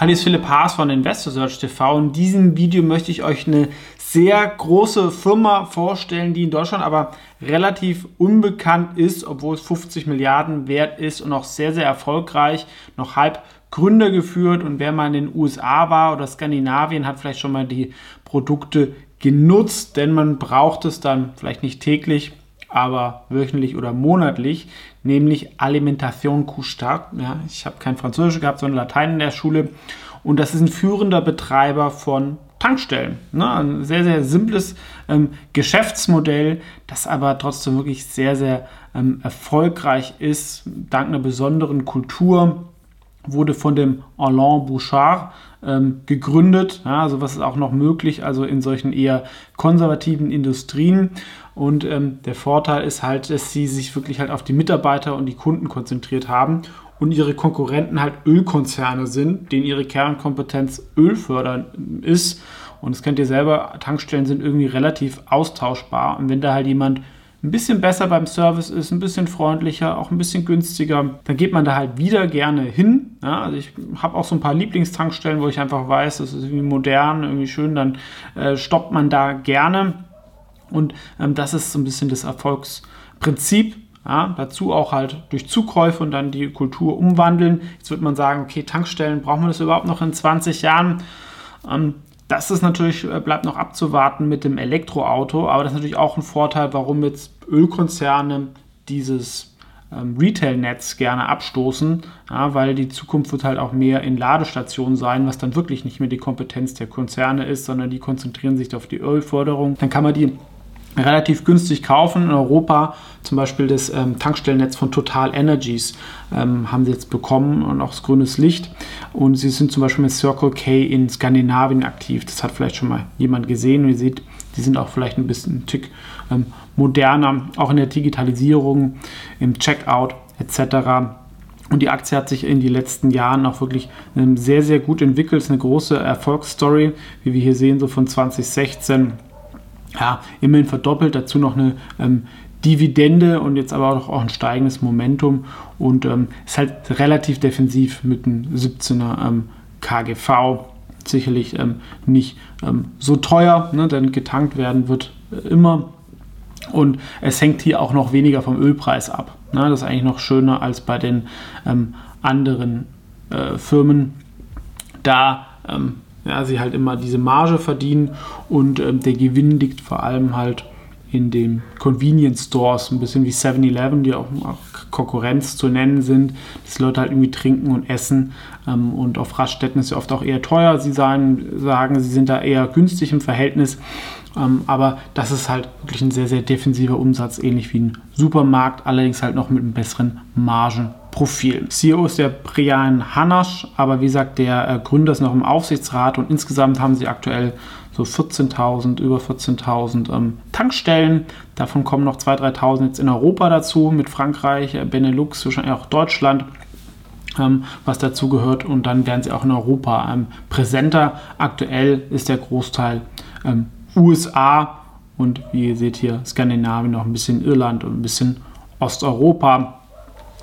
Hallo, ist Philipp Haas von Investor Search TV. In diesem Video möchte ich euch eine sehr große Firma vorstellen, die in Deutschland aber relativ unbekannt ist, obwohl es 50 Milliarden wert ist und auch sehr, sehr erfolgreich, noch halb Gründer geführt. Und wer mal in den USA war oder Skandinavien, hat vielleicht schon mal die Produkte genutzt, denn man braucht es dann vielleicht nicht täglich, aber wöchentlich oder monatlich, nämlich Alimentation Couchard. Ja, ich habe kein Französisch gehabt, sondern Latein in der Schule. Und das ist ein führender Betreiber von Tankstellen. Ne? Ein sehr, sehr simples ähm, Geschäftsmodell, das aber trotzdem wirklich sehr, sehr ähm, erfolgreich ist, dank einer besonderen Kultur wurde von dem Alain Bouchard ähm, gegründet. Ja, also was ist auch noch möglich, also in solchen eher konservativen Industrien. Und ähm, der Vorteil ist halt, dass sie sich wirklich halt auf die Mitarbeiter und die Kunden konzentriert haben und ihre Konkurrenten halt Ölkonzerne sind, denen ihre Kernkompetenz Ölfördern ist. Und das kennt ihr selber, Tankstellen sind irgendwie relativ austauschbar. Und wenn da halt jemand ein bisschen besser beim Service ist, ein bisschen freundlicher, auch ein bisschen günstiger, dann geht man da halt wieder gerne hin. Ja, also ich habe auch so ein paar Lieblingstankstellen, wo ich einfach weiß, das ist irgendwie modern, irgendwie schön, dann äh, stoppt man da gerne. Und ähm, das ist so ein bisschen das Erfolgsprinzip. Ja, dazu auch halt durch Zukäufe und dann die Kultur umwandeln. Jetzt wird man sagen, okay, Tankstellen, brauchen wir das überhaupt noch in 20 Jahren? Ähm, das ist natürlich, äh, bleibt noch abzuwarten mit dem Elektroauto, aber das ist natürlich auch ein Vorteil, warum jetzt Ölkonzerne dieses ähm, Retail-Netz gerne abstoßen, ja, weil die Zukunft wird halt auch mehr in Ladestationen sein, was dann wirklich nicht mehr die Kompetenz der Konzerne ist, sondern die konzentrieren sich auf die Ölförderung. Dann kann man die relativ günstig kaufen. In Europa zum Beispiel das ähm, Tankstellennetz von Total Energies ähm, haben sie jetzt bekommen und auch das grünes Licht. Und sie sind zum Beispiel mit Circle K in Skandinavien aktiv. Das hat vielleicht schon mal jemand gesehen. Und ihr seht, die sind auch vielleicht ein bisschen ein Tick ähm, moderner, auch in der Digitalisierung, im Checkout etc. Und die Aktie hat sich in den letzten Jahren auch wirklich ähm, sehr, sehr gut entwickelt. Es ist eine große Erfolgsstory, wie wir hier sehen, so von 2016 ja, immerhin verdoppelt, dazu noch eine ähm, Dividende und jetzt aber auch, ein steigendes Momentum und ähm, ist halt relativ defensiv mit einem 17er ähm, KGV. Sicherlich ähm, nicht ähm, so teuer, ne, denn getankt werden wird äh, immer. Und es hängt hier auch noch weniger vom Ölpreis ab. Ne? Das ist eigentlich noch schöner als bei den ähm, anderen äh, Firmen. Da ja, sie halt immer diese Marge verdienen und ähm, der Gewinn liegt vor allem halt in den Convenience Stores, ein bisschen wie 7-Eleven, die auch, Konkurrenz zu nennen sind, dass Leute halt irgendwie trinken und essen ähm, und auf Raststätten ist ja oft auch eher teuer. Sie sagen, sagen, sie sind da eher günstig im Verhältnis, ähm, aber das ist halt wirklich ein sehr, sehr defensiver Umsatz, ähnlich wie ein Supermarkt, allerdings halt noch mit einem besseren Margen Profil. CEO ist der Brian Hanasch, aber wie gesagt, der äh, Gründer ist noch im Aufsichtsrat und insgesamt haben sie aktuell so 14.000, über 14.000 ähm, Tankstellen. Davon kommen noch 2.000, 3.000 jetzt in Europa dazu, mit Frankreich, äh, Benelux, wahrscheinlich auch Deutschland. Ähm, was dazu gehört und dann werden sie auch in Europa ähm, präsenter. Aktuell ist der Großteil ähm, USA und wie ihr seht hier Skandinavien, noch ein bisschen Irland und ein bisschen Osteuropa.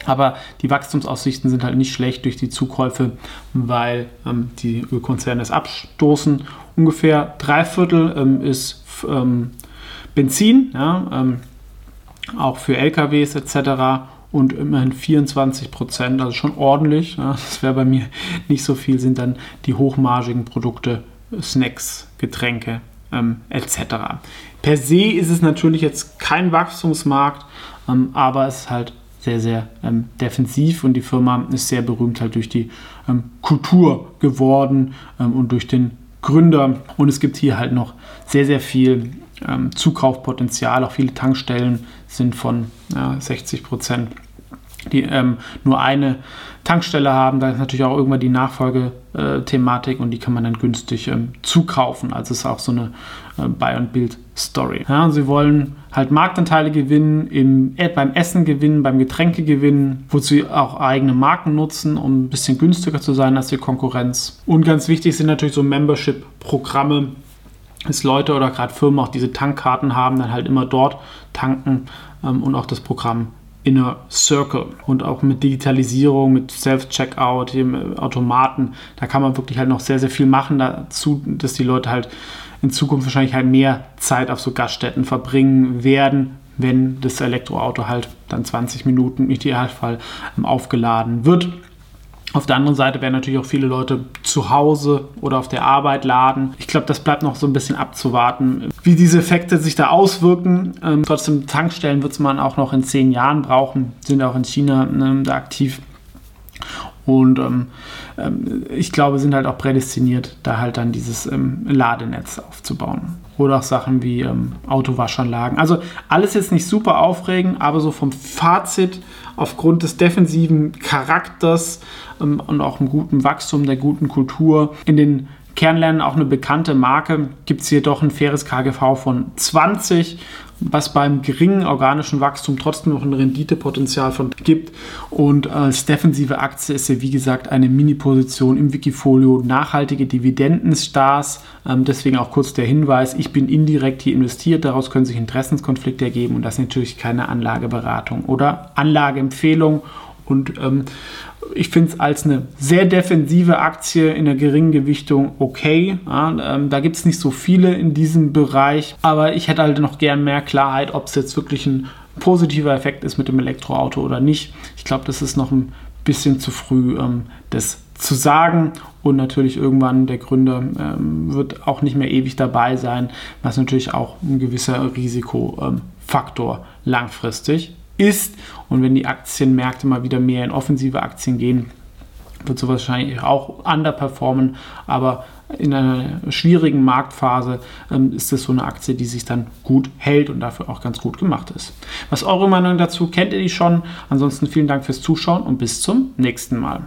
Aber die Wachstumsaussichten sind halt nicht schlecht durch die Zukäufe, weil ähm, die Ölkonzerne es abstoßen. Ungefähr drei Viertel ähm, ist ähm, Benzin, ja, ähm, auch für LKWs etc. Und immerhin 24 Prozent, also schon ordentlich. Ja, das wäre bei mir nicht so viel, sind dann die hochmargigen Produkte, Snacks, Getränke ähm, etc. Per se ist es natürlich jetzt kein Wachstumsmarkt, ähm, aber es ist halt sehr, sehr ähm, defensiv und die Firma ist sehr berühmt halt durch die ähm, Kultur geworden ähm, und durch den Gründer. Und es gibt hier halt noch sehr, sehr viel ähm, Zukaufpotenzial. Auch viele Tankstellen sind von ja, 60 Prozent die ähm, nur eine Tankstelle haben. Da ist natürlich auch irgendwann die Nachfolgethematik und die kann man dann günstig ähm, zukaufen. Also ist auch so eine äh, Buy- und Build-Story. Ja, sie wollen halt Marktanteile gewinnen, im, äh, beim Essen gewinnen, beim Getränke gewinnen, wozu sie auch eigene Marken nutzen, um ein bisschen günstiger zu sein als die Konkurrenz. Und ganz wichtig sind natürlich so Membership-Programme, dass Leute oder gerade Firmen auch diese Tankkarten haben, dann halt immer dort tanken ähm, und auch das Programm Inner Circle. Und auch mit Digitalisierung, mit Self-Checkout, Automaten, da kann man wirklich halt noch sehr, sehr viel machen dazu, dass die Leute halt in Zukunft wahrscheinlich halt mehr Zeit auf so Gaststätten verbringen werden, wenn das Elektroauto halt dann 20 Minuten im Idealfall ähm, aufgeladen wird. Auf der anderen Seite werden natürlich auch viele Leute zu Hause oder auf der Arbeit laden. Ich glaube, das bleibt noch so ein bisschen abzuwarten, wie diese Effekte sich da auswirken. Ähm, trotzdem, Tankstellen wird es man auch noch in zehn Jahren brauchen, sind auch in China ähm, da aktiv. Und ähm, ähm, ich glaube, sind halt auch prädestiniert, da halt dann dieses ähm, Ladenetz aufzubauen. Oder auch Sachen wie ähm, Autowaschanlagen. Also alles jetzt nicht super aufregend, aber so vom Fazit aufgrund des defensiven Charakters ähm, und auch im guten Wachstum, der guten Kultur in den Kernländern auch eine bekannte Marke, gibt es hier doch ein faires KGV von 20 was beim geringen organischen Wachstum trotzdem noch ein Renditepotenzial von gibt. Und als defensive Aktie ist ja wie gesagt eine Mini-Position im Wikifolio nachhaltige Dividendenstars. Ähm, deswegen auch kurz der Hinweis, ich bin indirekt hier investiert, daraus können sich Interessenskonflikte ergeben und das ist natürlich keine Anlageberatung oder Anlageempfehlung. Und ähm, ich finde es als eine sehr defensive Aktie in der geringen Gewichtung okay. Ja, ähm, da gibt es nicht so viele in diesem Bereich, aber ich hätte halt noch gern mehr Klarheit, ob es jetzt wirklich ein positiver Effekt ist mit dem Elektroauto oder nicht. Ich glaube, das ist noch ein bisschen zu früh, ähm, das zu sagen. Und natürlich irgendwann der Gründer ähm, wird auch nicht mehr ewig dabei sein, was natürlich auch ein gewisser Risikofaktor langfristig ist. Und wenn die Aktienmärkte mal wieder mehr in offensive Aktien gehen, wird sowas wahrscheinlich auch underperformen. Aber in einer schwierigen Marktphase ähm, ist das so eine Aktie, die sich dann gut hält und dafür auch ganz gut gemacht ist. Was eure Meinung dazu? Kennt ihr die schon? Ansonsten vielen Dank fürs Zuschauen und bis zum nächsten Mal.